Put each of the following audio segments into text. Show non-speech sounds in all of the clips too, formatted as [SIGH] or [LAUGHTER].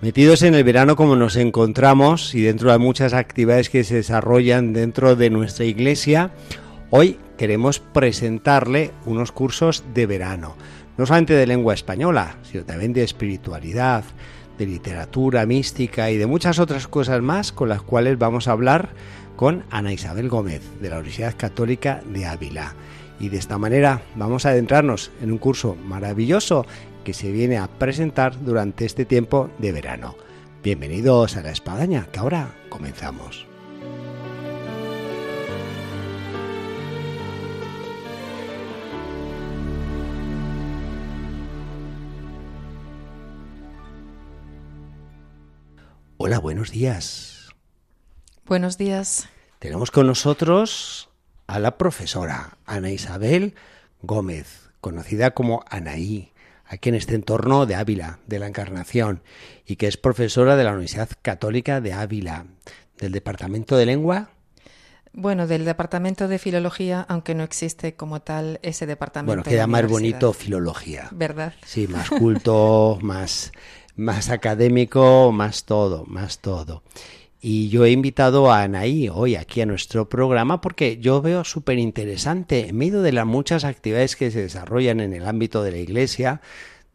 Metidos en el verano como nos encontramos y dentro de muchas actividades que se desarrollan dentro de nuestra iglesia, hoy queremos presentarle unos cursos de verano, no solamente de lengua española, sino también de espiritualidad, de literatura mística y de muchas otras cosas más con las cuales vamos a hablar con Ana Isabel Gómez de la Universidad Católica de Ávila. Y de esta manera vamos a adentrarnos en un curso maravilloso que se viene a presentar durante este tiempo de verano. Bienvenidos a la espadaña, que ahora comenzamos. Hola, buenos días. Buenos días. Tenemos con nosotros a la profesora Ana Isabel Gómez, conocida como Anaí aquí en este entorno de Ávila, de la Encarnación, y que es profesora de la Universidad Católica de Ávila, del Departamento de Lengua. Bueno, del Departamento de Filología, aunque no existe como tal ese departamento. Bueno, queda más bonito filología. ¿Verdad? Sí, [LAUGHS] más culto, más, más académico, más todo, más todo. Y yo he invitado a Anaí hoy aquí a nuestro programa porque yo veo súper interesante, en medio de las muchas actividades que se desarrollan en el ámbito de la iglesia,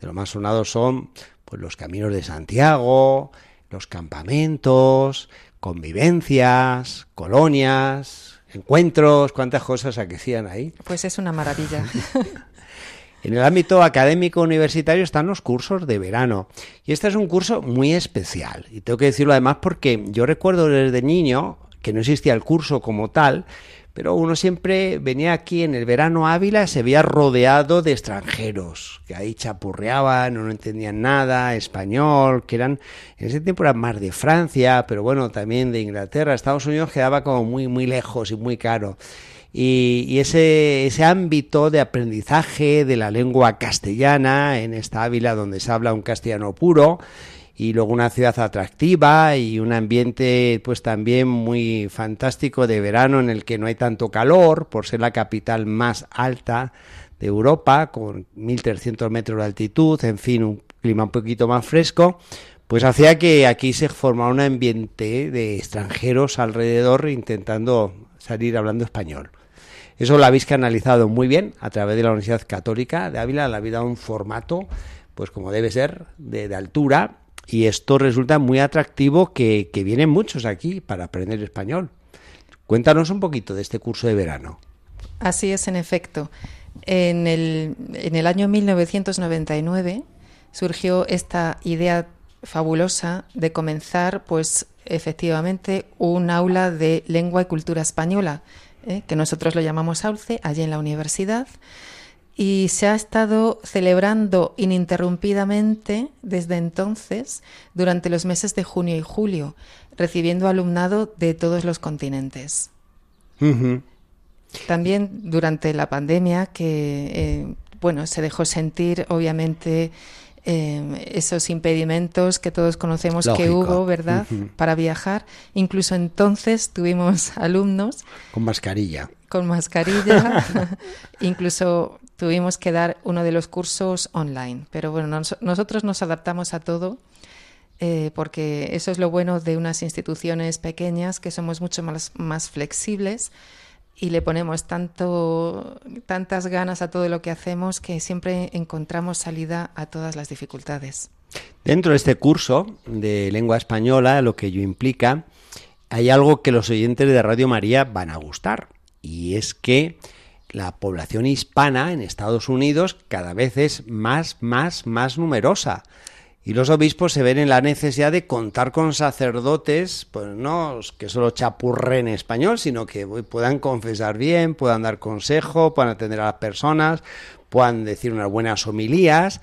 de lo más sonado son pues, los caminos de Santiago, los campamentos, convivencias, colonias, encuentros, cuántas cosas aquecían ahí. Pues es una maravilla. [LAUGHS] En el ámbito académico universitario están los cursos de verano. Y este es un curso muy especial. Y tengo que decirlo además porque yo recuerdo desde niño que no existía el curso como tal, pero uno siempre venía aquí en el verano Ávila, se veía rodeado de extranjeros, que ahí chapurreaban, no entendían nada, español, que eran, en ese tiempo eran más de Francia, pero bueno, también de Inglaterra, Estados Unidos quedaba como muy, muy lejos y muy caro y, ese, ese ámbito de aprendizaje de la lengua castellana en esta Ávila donde se habla un castellano puro y luego una ciudad atractiva y un ambiente pues también muy fantástico de verano en el que no hay tanto calor por ser la capital más alta de Europa con 1300 metros de altitud, en fin, un clima un poquito más fresco, pues hacía que aquí se formara un ambiente de extranjeros alrededor intentando salir hablando español. Eso lo habéis canalizado muy bien a través de la Universidad Católica de Ávila, habéis dado un formato, pues como debe ser, de, altura, y esto resulta muy atractivo que, vienen muchos aquí para aprender español. Cuéntanos un poquito de este curso de verano. Así es, en efecto. En el, en el año 1999 surgió esta idea fabulosa de comenzar, pues efectivamente, un aula de lengua y cultura española ¿eh? que nosotros lo llamamos Sauce, allí en la universidad, y se ha estado celebrando ininterrumpidamente desde entonces durante los meses de junio y julio, recibiendo alumnado de todos los continentes. También durante la pandemia, que eh, bueno, se dejó sentir obviamente Em, esos impedimentos que todos conocemos que hubo, ¿verdad?, para viajar. Incluso entonces tuvimos [LAUGHS] alumnos. Con mascarilla. Con mascarilla. [LAUGHS] Incluso tuvimos que dar uno de los cursos online. Pero bueno, nosotros nos adaptamos a todo. Eh, porque eso es lo bueno de unas instituciones pequeñas, que somos mucho más, más flexibles y le ponemos tanto, tantas ganas a todo lo que hacemos que siempre encontramos salida a todas las dificultades. Dentro de este curso de lengua española, lo que ello implica, hay algo que los oyentes de Radio María van a gustar, y es que la población hispana en Estados Unidos cada vez es más, más, más numerosa. Y los obispos se ven en la necesidad de contar con sacerdotes, pues no que solo chapurren español, sino que puedan confesar bien, puedan dar consejo, puedan atender a las personas, puedan decir unas buenas homilías.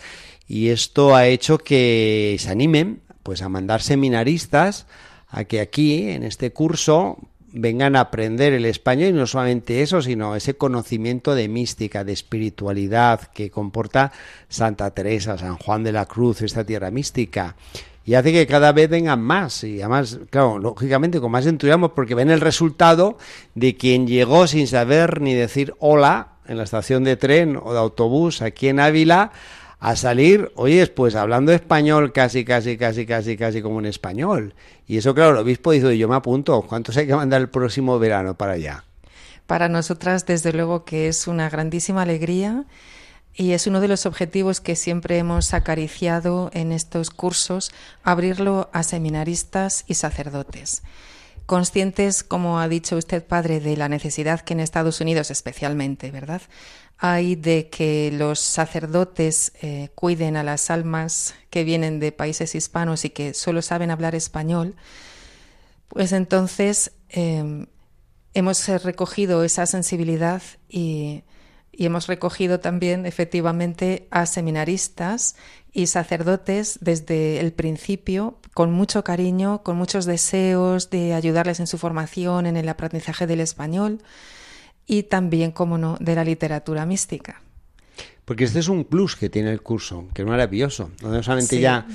Y esto ha hecho que se animen pues a mandar seminaristas a que aquí, en este curso, vengan a aprender el español y no solamente eso, sino ese conocimiento de mística, de espiritualidad que comporta Santa Teresa, San Juan de la Cruz, esta tierra mística. Y hace que cada vez vengan más, y además, claro, lógicamente con más entusiasmo, porque ven el resultado de quien llegó sin saber ni decir hola en la estación de tren o de autobús aquí en Ávila a salir, oye, pues hablando español casi, casi, casi, casi, casi como en español. Y eso, claro, el obispo dice, yo me apunto, ¿cuántos hay que mandar el próximo verano para allá? Para nosotras, desde luego que es una grandísima alegría y es uno de los objetivos que siempre hemos acariciado en estos cursos, abrirlo a seminaristas y sacerdotes conscientes, como ha dicho usted, padre, de la necesidad que en Estados Unidos especialmente, ¿verdad? Hay de que los sacerdotes eh, cuiden a las almas que vienen de países hispanos y que solo saben hablar español, pues entonces em, hemos recogido esa sensibilidad y, y hemos recogido también efectivamente a seminaristas y sacerdotes desde el principio con mucho cariño, con muchos deseos de ayudarles en su formación, en el aprendizaje del español y también, como no, de la literatura mística. Porque este es un plus que tiene el curso, que es maravilloso. No solamente ya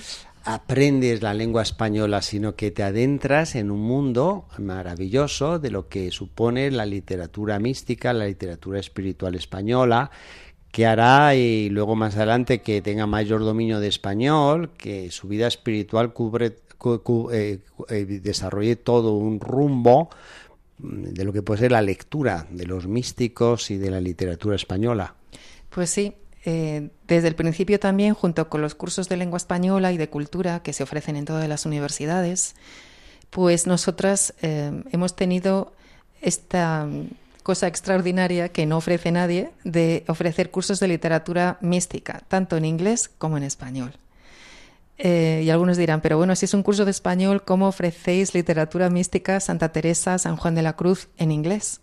aprendes la lengua española, sino que te adentras en un mundo maravilloso de lo que supone la literatura mística, la literatura espiritual española, que hará y luego más adelante que tenga mayor dominio de español, que su vida espiritual cubre, eh, eh, desarrolle todo un rumbo de lo que puede ser la lectura de los místicos y de la literatura española. Pues sí, eh, desde el principio también, junto con los cursos de lengua española y de cultura que se ofrecen en todas las universidades, pues nosotras hemos tenido esta cosa extraordinaria que no ofrece nadie, de ofrecer cursos de literatura mística, tanto en inglés como en español. Eh, y algunos dirán, pero bueno, si es un curso de español, ¿cómo ofrecéis literatura mística Santa Teresa, San Juan de la Cruz en inglés?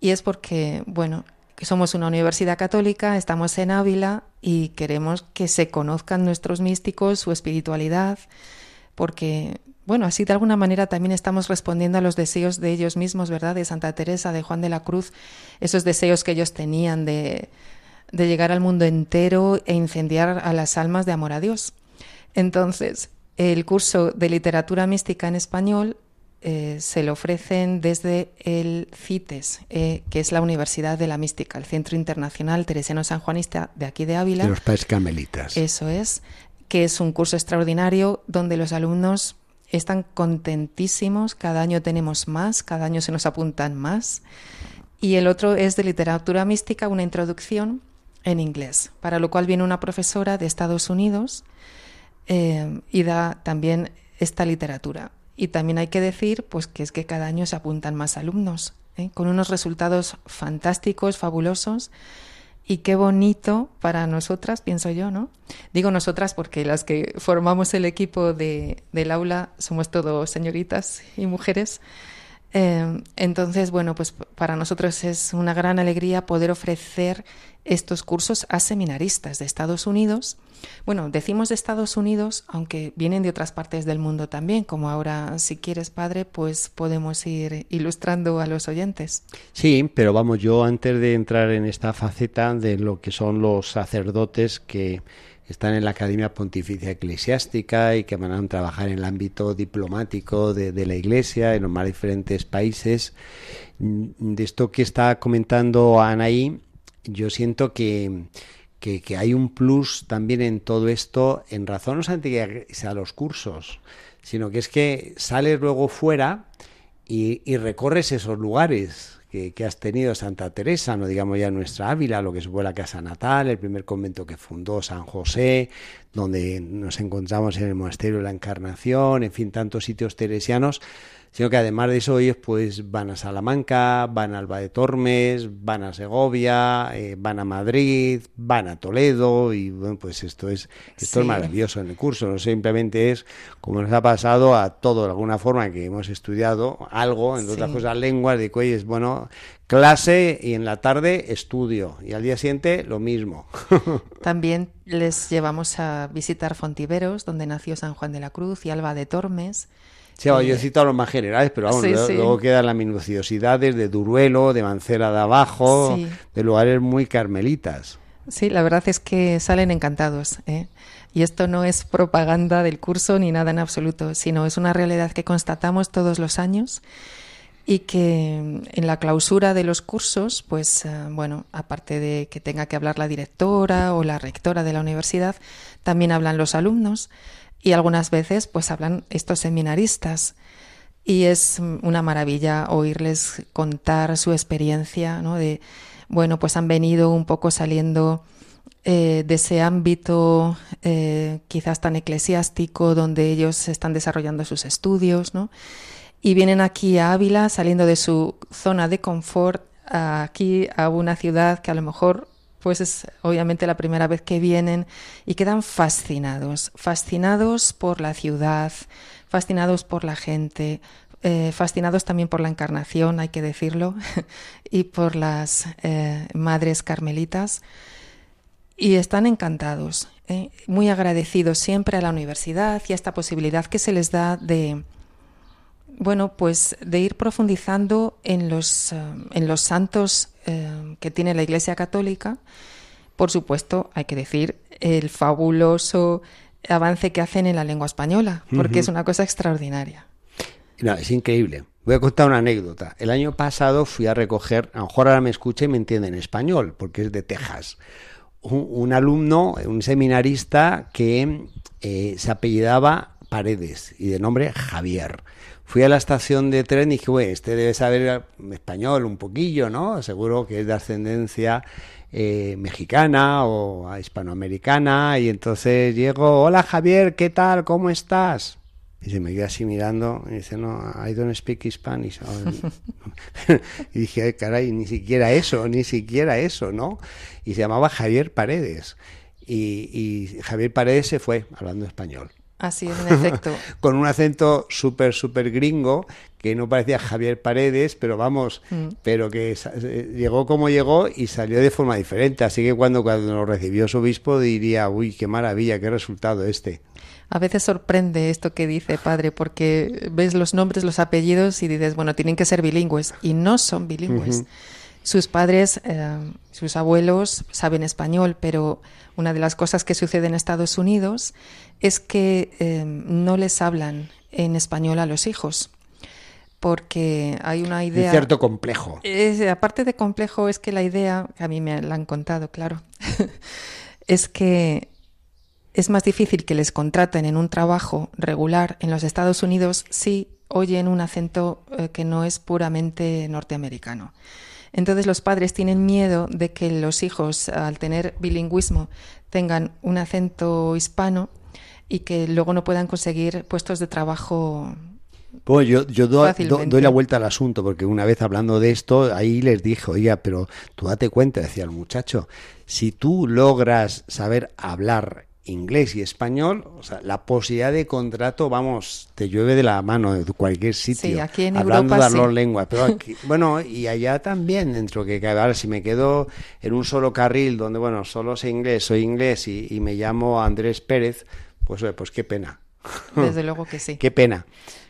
Y es porque, bueno, somos una universidad católica, estamos en Ávila y queremos que se conozcan nuestros místicos, su espiritualidad, porque bueno, así de alguna manera también estamos respondiendo a los deseos de ellos mismos, ¿verdad? De Santa Teresa, de Juan de la Cruz, esos deseos que ellos tenían de, de llegar al mundo entero e incendiar a las almas de amor a Dios. Entonces, el curso de literatura mística en español eh, se lo ofrecen desde el CITES, eh, que es la Universidad de la Mística, el Centro Internacional Teresiano Sanjuanista de aquí de Ávila. De los países camelitas. Eso es, que es un curso extraordinario donde los alumnos están contentísimos, cada año tenemos más, cada año se nos apuntan más. Y el otro es de literatura mística, una introducción en inglés, para lo cual viene una profesora de Estados Unidos eh, y da también esta literatura. Y también hay que decir pues, que es que cada año se apuntan más alumnos, ¿eh? con unos resultados fantásticos, fabulosos y qué bonito para nosotras, pienso yo, ¿no? Digo nosotras porque las que formamos el equipo de, del aula somos todos señoritas y mujeres. Eh, entonces, bueno, pues para nosotros es una gran alegría poder ofrecer estos cursos a seminaristas de Estados Unidos bueno, decimos de Estados Unidos, aunque vienen de otras partes del mundo también, como ahora, si quieres, padre, pues podemos ir ilustrando a los oyentes. Sí, pero vamos, yo antes de entrar en esta faceta de lo que son los sacerdotes que están en la Academia Pontificia Eclesiástica y que van a trabajar en el ámbito diplomático de, la Iglesia en los más diferentes países. De esto que está comentando Anaí, yo siento que que, hay un plus también en todo esto, en razón no solamente que sea los cursos, sino que es que sales luego fuera y, recorres esos lugares que, has tenido Santa Teresa, no digamos ya nuestra Ávila, lo que fue la casa natal, el primer convento que fundó San José, donde nos encontramos en el monasterio de la Encarnación, en fin, tantos sitios teresianos sino que además de eso ellos pues van a Salamanca, van a Alba de Tormes, van a Segovia, eh, van a Madrid, van a Toledo y bueno pues esto es esto es maravilloso en el curso, no simplemente es como nos ha pasado a todo de alguna forma que hemos estudiado algo, en otras cosas lenguas, de es bueno clase y en la tarde estudio y al día siguiente lo mismo. [LAUGHS] También les llevamos a visitar Fontiveros, donde nació San Juan de la Cruz y Alba de Tormes Sí, yo he citado los más generales, pero vamos, luego, quedan las minuciosidades de Duruelo, de Mancera de Abajo, de lugares muy carmelitas. Sí, la verdad es que salen encantados. ¿eh? Y esto no es propaganda del curso ni nada en absoluto, sino es una realidad que constatamos todos los años y que en la clausura de los cursos, pues eh, bueno, aparte de que tenga que hablar la directora o la rectora de la universidad, también hablan los alumnos y algunas veces pues hablan estos seminaristas. Y es una maravilla oírles contar su experiencia, ¿no? De, bueno, pues han venido un poco saliendo eh, de ese ámbito eh, quizás tan eclesiástico donde ellos están desarrollando sus estudios, ¿no? y vienen aquí a Ávila saliendo de su zona de confort aquí a una ciudad que a lo mejor pues es obviamente la primera vez que vienen y quedan fascinados, fascinados por la ciudad, fascinados por la gente, eh, fascinados también por la encarnación, hay que decirlo, [LAUGHS] y por las eh, madres carmelitas. Y están encantados, eh, muy agradecidos siempre a la universidad y a esta posibilidad que se les da de, bueno, pues de ir profundizando en los, eh, en los santos eh, que tiene la Iglesia Católica. Por supuesto, hay que decir el fabuloso avance que hacen en la lengua española, porque es una cosa extraordinaria. No, es increíble. Voy a contar una anécdota. El año pasado fui a recoger, a lo mejor ahora me escucha y me entiende en español, porque es de Texas. Un, alumno, un seminarista que eh, se apellidaba Paredes y de nombre Javier. Fui a la estación de tren y dije, bueno, este debe saber español un poquillo, ¿no? Seguro que es de ascendencia eh, mexicana o hispanoamericana. Y entonces llego, hola Javier, ¿qué tal? ¿Cómo estás? Y se me queda así mirando y dice, no, I don't speak Spanish. [LAUGHS] y dije, caray, ni siquiera eso, ni siquiera eso, ¿no? Y se llamaba Javier Paredes. Y Javier Paredes se fue hablando español. Así es, en [LAUGHS] efecto. Con un acento súper, súper gringo, que no parecía Javier Paredes, pero vamos, mm. pero que eh, llegó como llegó y salió de forma diferente. Así que cuando, cuando lo recibió su obispo diría, uy, qué maravilla, qué resultado este. A veces sorprende esto que dice padre, porque ves los nombres, los apellidos y dices, bueno, tienen que ser bilingües, y no son bilingües. Sus padres, eh, sus abuelos saben español, pero una de las cosas que sucede en Estados Unidos es que em, no les hablan en español a los hijos porque hay una idea... cierto complejo. aparte de complejo, es que la idea, a mí me la han contado, claro, [LAUGHS] es que es más difícil que les contraten en un trabajo regular en los Estados Unidos si oyen un acento eh, que no es puramente norteamericano. Entonces los padres tienen miedo de que los hijos, al tener bilingüismo, tengan un acento hispano y que luego no puedan conseguir puestos de trabajo pues yo, yo doy la vuelta al asunto, porque una vez hablando de esto, ahí les dije, oiga, pero tú date cuenta, decía el muchacho, si tú logras saber hablar inglés y español, o sea, la posibilidad de contrato, vamos, te llueve de la mano de cualquier sitio. Sí, aquí en hablando Europa, de las lenguas. Pero aquí, [LAUGHS] bueno, y allá también, dentro que ahora si me quedo en un solo carril donde, bueno, solo sé inglés, soy inglés y, me llamo Andrés Pérez, pues, pues qué pena. [LAUGHS] Desde luego que sí. qué pena.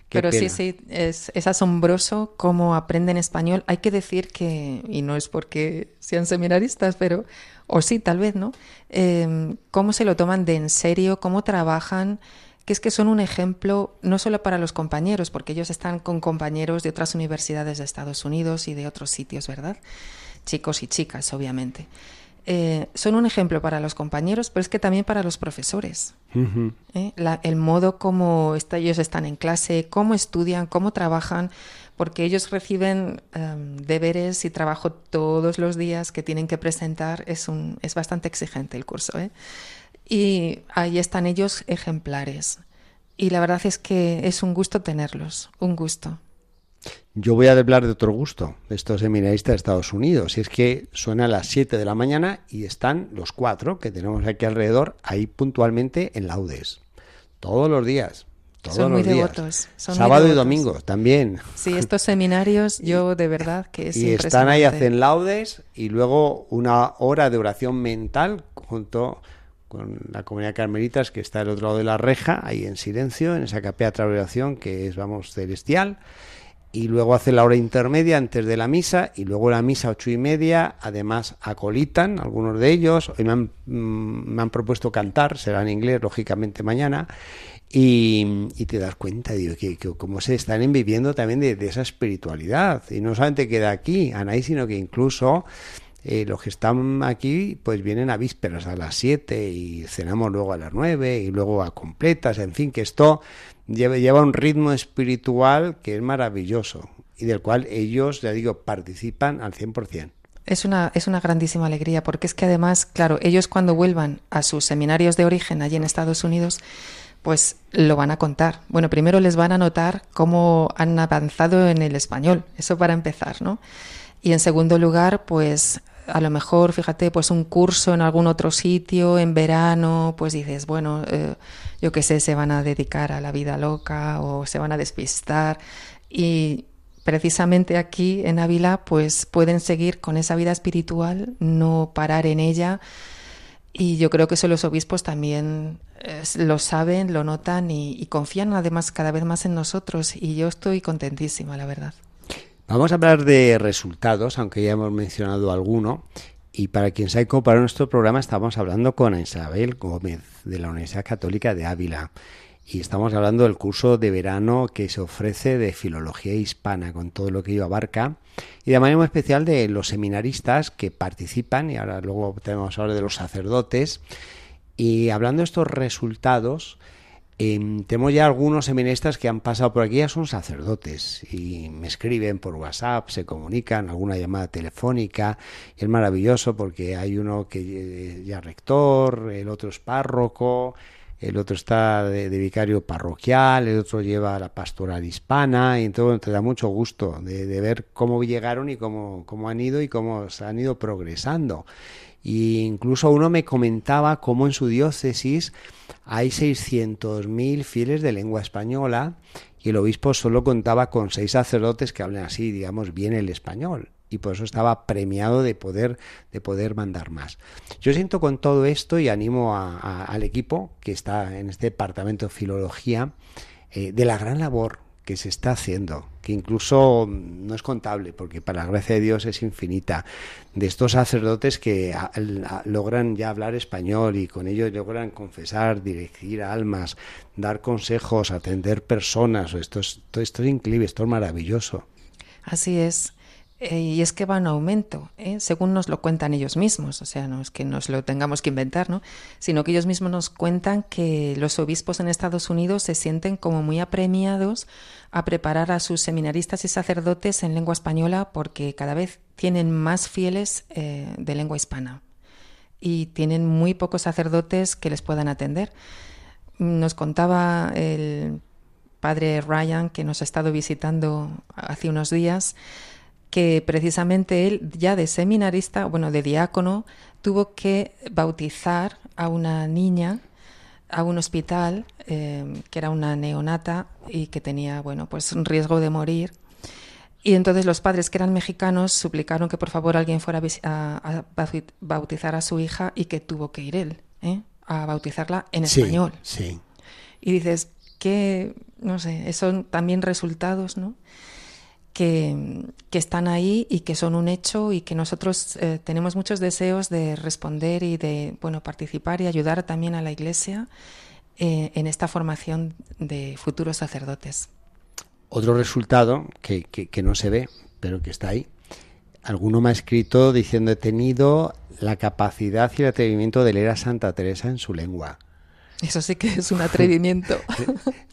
Pero sí, sí, es, es, asombroso cómo aprenden español. Hay que decir que, y no es porque sean seminaristas, pero o sí, tal vez, ¿no? Em, cómo se lo toman de en serio, cómo trabajan, que es que son un ejemplo no solo para los compañeros, porque ellos están con compañeros de otras universidades de Estados Unidos y de otros sitios, ¿verdad? Chicos y chicas, obviamente. Eh, son un ejemplo para los compañeros, pero es que también para los profesores. ¿Eh? el modo como ellos están en clase, cómo estudian, cómo trabajan, porque ellos reciben em, deberes y trabajo todos los días que tienen que presentar. Es, un, es bastante exigente el curso. ¿eh? Y ahí están ellos ejemplares. Y la verdad es que es un gusto tenerlos, un gusto. Yo voy a hablar de otro gusto, de estos seminaristas de Estados Unidos. Y es que suena a las 7 de la mañana y están los cuatro que tenemos aquí alrededor, ahí puntualmente en laudes. Todos los días son muy devotos. Sábado y domingo también. Sí, estos seminarios [LAUGHS] yo de verdad que es Y están ahí, hacen laudes y luego una hora de oración mental junto con la comunidad carmelitas que está al otro lado de la reja, ahí en silencio, en esa capilla de oración que es, vamos, celestial. Y luego hace la hora intermedia antes de la misa y luego la misa ocho y media. Además acolitan algunos de ellos. Hoy me han, mm, me han propuesto cantar será en inglés lógicamente mañana y, te das cuenta digo, que, cómo se están viviendo también de, esa espiritualidad y no solamente queda aquí Anaí sino que incluso eh, los que están aquí pues vienen a vísperas a las 7 y cenamos luego a las 9 y luego a completas, en fin, que esto lleva, un ritmo espiritual que es maravilloso y del cual ellos, ya digo, participan al 100%. Es una, es una grandísima alegría porque es que además, claro, ellos cuando vuelvan a sus seminarios de origen allí en Estados Unidos, pues lo van a contar. Bueno, primero les van a notar cómo han avanzado en el español, eso para empezar, ¿no? Y en segundo lugar, pues a lo mejor, fíjate, pues un curso en algún otro sitio, en verano, pues dices, bueno, eh, yo qué sé, se van a dedicar a la vida loca o se van a despistar. Y precisamente aquí en Ávila, pues pueden seguir con esa vida espiritual, no parar en ella. Y yo creo que eso los obispos también eh, lo saben, lo notan y, confían además cada vez más en nosotros. Y yo estoy contentísima, la verdad. Vamos a hablar de resultados, aunque ya hemos mencionado alguno. Y para quien se ha incorporado nuestro programa, estamos hablando con Isabel Gómez, de la Universidad Católica de Ávila. Y estamos hablando del curso de verano que se ofrece de filología hispana, con todo lo que ello abarca. Y de manera muy especial de los seminaristas que participan, y ahora luego tenemos hablar de los sacerdotes. Y hablando de estos resultados, eh, tenemos ya algunos seminaristas que han pasado por aquí, ya son sacerdotes y me escriben por WhatsApp, se comunican, alguna llamada telefónica. Y es maravilloso porque hay uno que eh, ya rector, el otro es párroco, el otro está de, vicario parroquial, el otro lleva la pastoral hispana, y entonces te da mucho gusto de, ver cómo llegaron y cómo, cómo han ido y cómo se han ido progresando. Y incluso uno me comentaba cómo en su diócesis hay 600.000 fieles de lengua española y el obispo solo contaba con seis sacerdotes que hablen así, digamos, bien el español y por eso estaba premiado de poder de poder mandar más. Yo siento con todo esto y animo al equipo que está en este departamento de filología eh, de la gran labor que se está haciendo, que incluso no es contable, porque para la gracia de Dios es infinita, de estos sacerdotes que logran ya hablar español y con ello logran confesar, dirigir almas, dar consejos, atender personas. Esto es, esto es increíble, esto es maravilloso. Así es. Eh, y es que va en aumento, ¿eh? según nos lo cuentan ellos mismos, o sea, no es que nos lo tengamos que inventar, ¿no? sino que ellos mismos nos cuentan que los obispos en Estados Unidos se sienten como muy apremiados a preparar a sus seminaristas y sacerdotes en lengua española porque cada vez tienen más fieles eh, de lengua hispana y tienen muy pocos sacerdotes que les puedan atender. Nos contaba el padre Ryan, que nos ha estado visitando hace unos días, que precisamente él, ya de seminarista, bueno, de diácono, tuvo que bautizar a una niña a un hospital eh, que era una neonata y que tenía, bueno, pues un riesgo de morir. Y entonces los padres que eran mexicanos suplicaron que por favor alguien fuera a, bautizar a su hija y que tuvo que ir él, ¿eh? a bautizarla en español. Sí. Y dices que, no sé, son también resultados, ¿no? Que, están ahí y que son un hecho y que nosotros eh, tenemos muchos deseos de responder y de bueno participar y ayudar también a la Iglesia eh, en esta formación de futuros sacerdotes. Otro resultado que, que, no se ve, pero que está ahí. Alguno me ha escrito diciendo he tenido la capacidad y el atrevimiento de leer a Santa Teresa en su lengua. Eso sí que es un [LAUGHS] atrevimiento.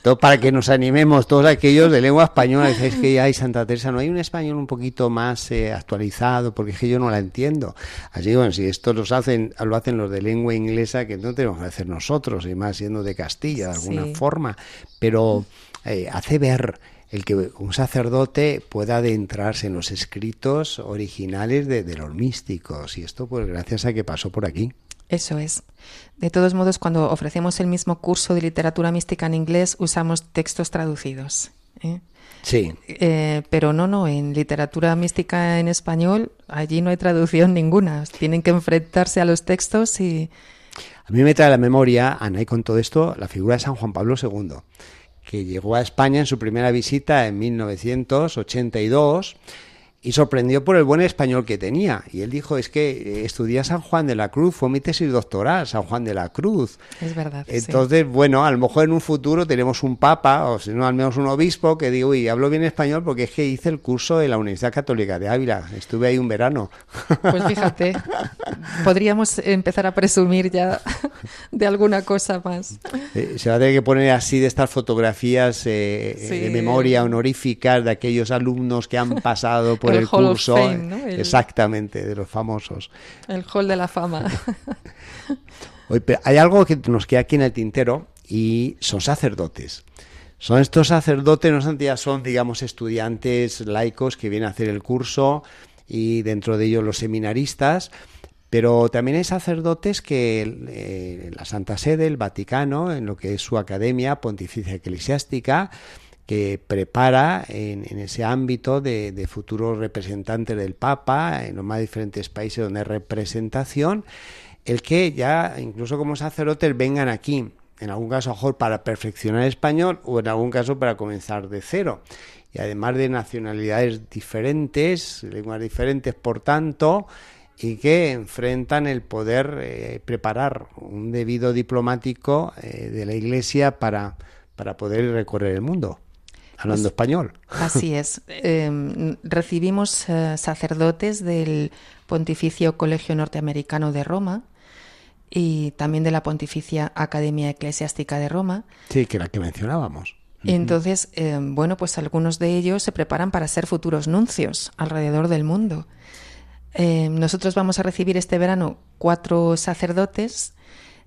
Todo para que nos animemos todos aquellos de lengua española. Decís que hay Santa Teresa, no hay un español un poquito más eh, actualizado, porque es que yo no la entiendo. Así bueno, si esto los hacen, lo hacen los de lengua inglesa, que no tenemos que hacer nosotros, y más siendo de Castilla de alguna forma, pero eh, hace ver el que un sacerdote pueda adentrarse en los escritos originales de, de los místicos, y esto pues gracias a que pasó por aquí. Eso es. De todos modos, cuando ofrecemos el mismo curso de literatura mística en inglés, usamos textos traducidos. ¿eh? Sí. Eh, pero no, no, en literatura mística en español, allí no hay traducción ninguna. Tienen que enfrentarse a los textos y... A mí me trae a la memoria, Ana, y con todo esto, la figura de San Juan Pablo II, que llegó a España en su primera visita en 1982 y sorprendió por el buen español que tenía. Y él dijo, es que eh, estudié San Juan de la Cruz, fue mi tesis doctoral, San Juan de la Cruz. Es verdad. Entonces, bueno, a lo mejor en un futuro tenemos un papa, o si no, al menos un obispo, que digo, uy, hablo bien español porque es que hice el curso de la Universidad Católica de Ávila, estuve ahí un verano. Pues fíjate, podríamos empezar a presumir ya de alguna cosa más. Eh, se va a tener que poner así de estas fotografías eh, de memoria honoríficas de aquellos alumnos que han pasado por el, curso. Exactamente, de los famosos. El hall de la fama. [LAUGHS] hay algo que nos queda aquí en el tintero y son sacerdotes. Son estos sacerdotes, no son, ya son, digamos, estudiantes laicos que vienen a hacer el curso y dentro de ellos los seminaristas, pero también hay sacerdotes que eh, la Santa Sede, el Vaticano, en lo que es su academia pontificia eclesiástica, prepara en, ese ámbito de, futuros representantes del Papa en los más diferentes países donde hay representación, el que ya incluso como sacerdotes vengan aquí, en algún caso mejor para perfeccionar español o en algún caso para comenzar de cero. Y además de nacionalidades diferentes, lenguas diferentes, por tanto, y que enfrentan el poder eh, preparar un debido diplomático eh, de la Iglesia para, para poder recorrer el mundo hablando español. Así es. [LAUGHS] Em, recibimos eh, sacerdotes del Pontificio Colegio Norteamericano de Roma y también de la Pontificia Academia Eclesiástica de Roma. Sí, que la que mencionábamos. entonces, em, bueno, pues algunos de ellos se preparan para ser futuros nuncios alrededor del mundo. Em, nosotros vamos a recibir este verano cuatro sacerdotes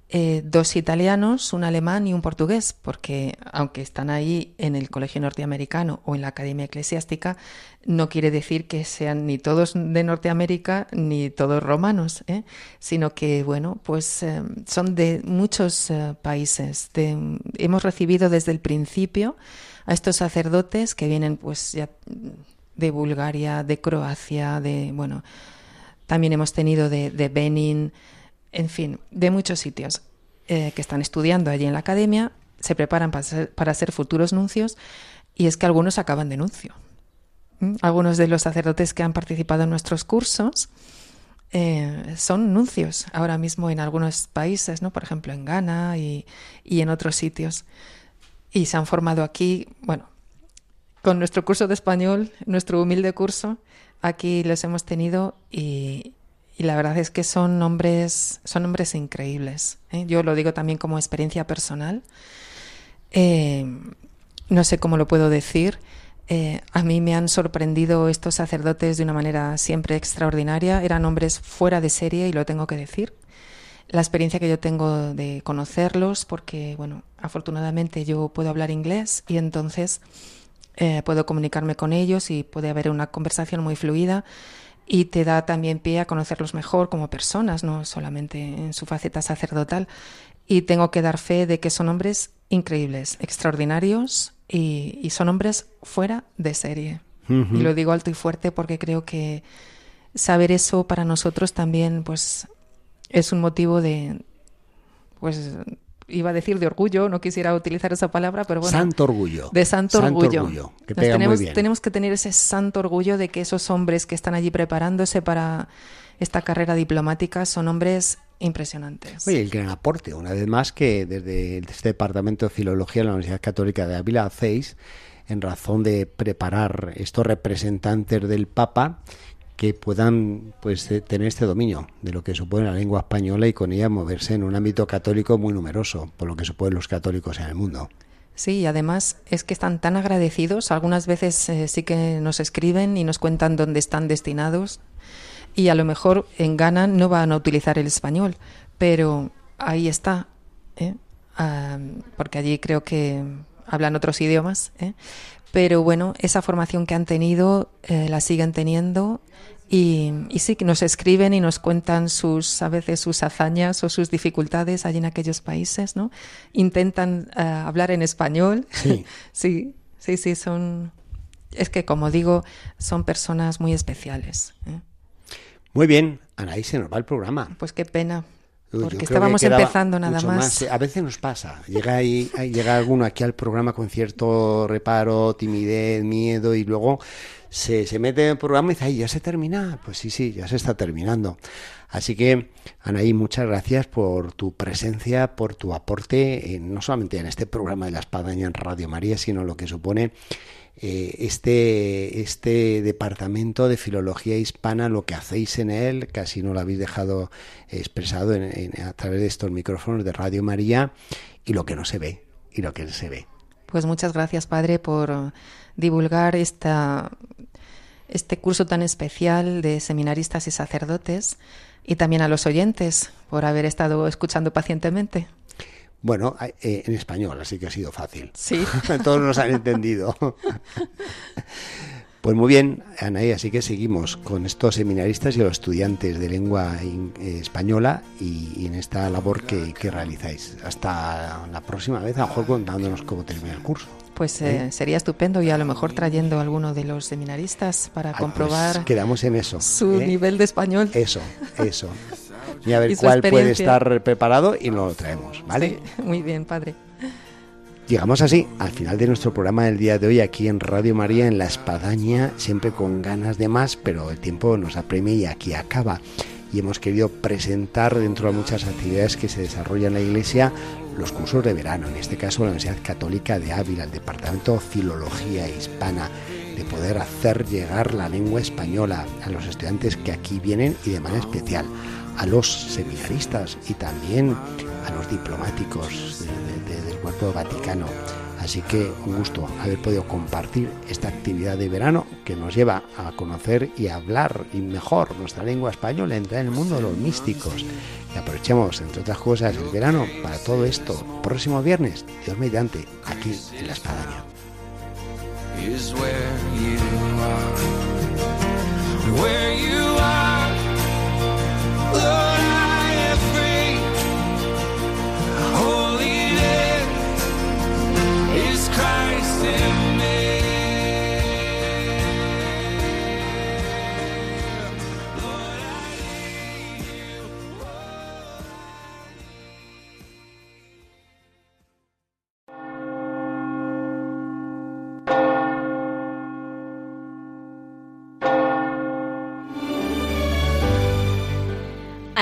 eh, dos italianos, un alemán y un portugués, porque aunque están ahí en el Colegio Norteamericano o en la Academia Eclesiástica, no quiere decir que sean ni todos de Norteamérica ni todos romanos, ¿eh? sino que, bueno, pues eh, son de muchos países. hemos recibido desde el principio a estos sacerdotes que vienen, pues, ya de Bulgaria, de Croacia, de, bueno, también hemos tenido de, de Benin, en fin, de muchos sitios eh, que están estudiando allí en la academia, se preparan para ser, futuros nuncios y es que algunos acaban de nuncio. ¿Mm? Algunos de los sacerdotes que han participado en nuestros cursos eh, son nuncios ahora mismo en algunos países, ¿no? por ejemplo en Ghana y, y en otros sitios. Y se han formado aquí, bueno, con nuestro curso de español, nuestro humilde curso, aquí los hemos tenido y, y la verdad es que son hombres, son hombres increíbles. ¿eh? Yo lo digo también como experiencia personal. Eh, no sé cómo lo puedo decir. Eh, a mí me han sorprendido estos sacerdotes de una manera siempre extraordinaria. Eran hombres fuera de serie y lo tengo que decir. La experiencia que yo tengo de conocerlos, porque, bueno, afortunadamente yo puedo hablar inglés y entonces puedo comunicarme con ellos y puede haber una conversación muy fluida y te da también pie a conocerlos mejor como personas, no solamente en su faceta sacerdotal. Y tengo que dar fe de que son hombres increíbles, extraordinarios y, son hombres fuera de serie. Y lo digo alto y fuerte porque creo que saber eso para nosotros también pues es un motivo de pues iba a decir de orgullo, no quisiera utilizar esa palabra, pero bueno. Santo orgullo. De santo, orgullo. tenemos, tenemos que tener ese santo orgullo de que esos hombres que están allí preparándose para esta carrera diplomática son hombres impresionantes. Oye, el gran aporte, una vez más, que desde este Departamento de Filología de la Universidad Católica de Ávila hacéis en razón de preparar estos representantes del Papa que puedan pues eh, tener este dominio de lo que supone la lengua española y con ella moverse en un ámbito católico muy numeroso, por lo que suponen los católicos en el mundo. Sí, y además es que están tan agradecidos, algunas veces eh, sí que nos escriben y nos cuentan dónde están destinados y a lo mejor en Ghana no van a utilizar el español, pero ahí está, ¿eh? ah, porque allí creo que hablan otros idiomas, pero bueno, esa formación que han tenido la siguen teniendo y, sí, que nos escriben y nos cuentan sus, a veces sus hazañas o sus dificultades allí en aquellos países, ¿no? Intentan eh, hablar en español. Sí. [LAUGHS] sí, sí, sí, son... Es que, como digo, son personas muy especiales. ¿eh? Muy bien, Anaí, se nos va el programa. Pues qué pena. Porque estábamos empezando nada más. A veces nos pasa, llega ahí, llega alguno aquí al programa con cierto reparo, timidez, miedo y luego se, se mete en el programa y dice, ay, ya se termina. Pues sí, sí, ya se está terminando. Así que, Anaí, muchas gracias por tu presencia, por tu aporte, no solamente en este programa de la espadaña en Radio María, sino lo que supone eh, este, este departamento de filología hispana, lo que hacéis en él, casi no lo habéis dejado expresado a través de estos micrófonos de Radio María, y lo que no se ve, y lo que se ve. Pues muchas gracias, Padre, por divulgar esta, este curso tan especial de seminaristas y sacerdotes, y también a los oyentes por haber estado escuchando pacientemente. Bueno, eh, en español, así que ha sido fácil. Sí. [LAUGHS] Todos nos han entendido. [LAUGHS] Pues muy bien, Anaí, así que seguimos con estos seminaristas y los estudiantes de lengua eh, española y, en esta labor que, realizáis. Hasta la próxima vez, a lo mejor contándonos cómo termina el curso. Pues eh, sería estupendo y a lo mejor trayendo a alguno de los seminaristas para pues comprobar. quedamos en eso. Su nivel de español. Eso, eso. [LAUGHS] y a ver cuál puede estar preparado y lo traemos, ¿vale? [LAUGHS] muy bien, padre. Llegamos así al final de nuestro programa del día de hoy aquí en Radio María en La Espadaña, siempre con ganas de más, pero el tiempo nos apremia y aquí acaba. Y hemos querido presentar dentro de muchas actividades que se desarrollan en la Iglesia los cursos de verano, en este caso la Universidad Católica de Ávila, el Departamento Filología Hispana, de poder hacer llegar la lengua española a los estudiantes que aquí vienen y de manera especial a los seminaristas y también a los diplomáticos del cuerpo vaticano. Así que un gusto haber podido compartir esta actividad de verano que nos lleva a conocer y a hablar y mejor nuestra lengua española, entrar en el mundo de los místicos. Y aprovechemos, entre otras cosas, el verano para todo esto. Próximo viernes, Dios mediante, aquí en La Espadaña.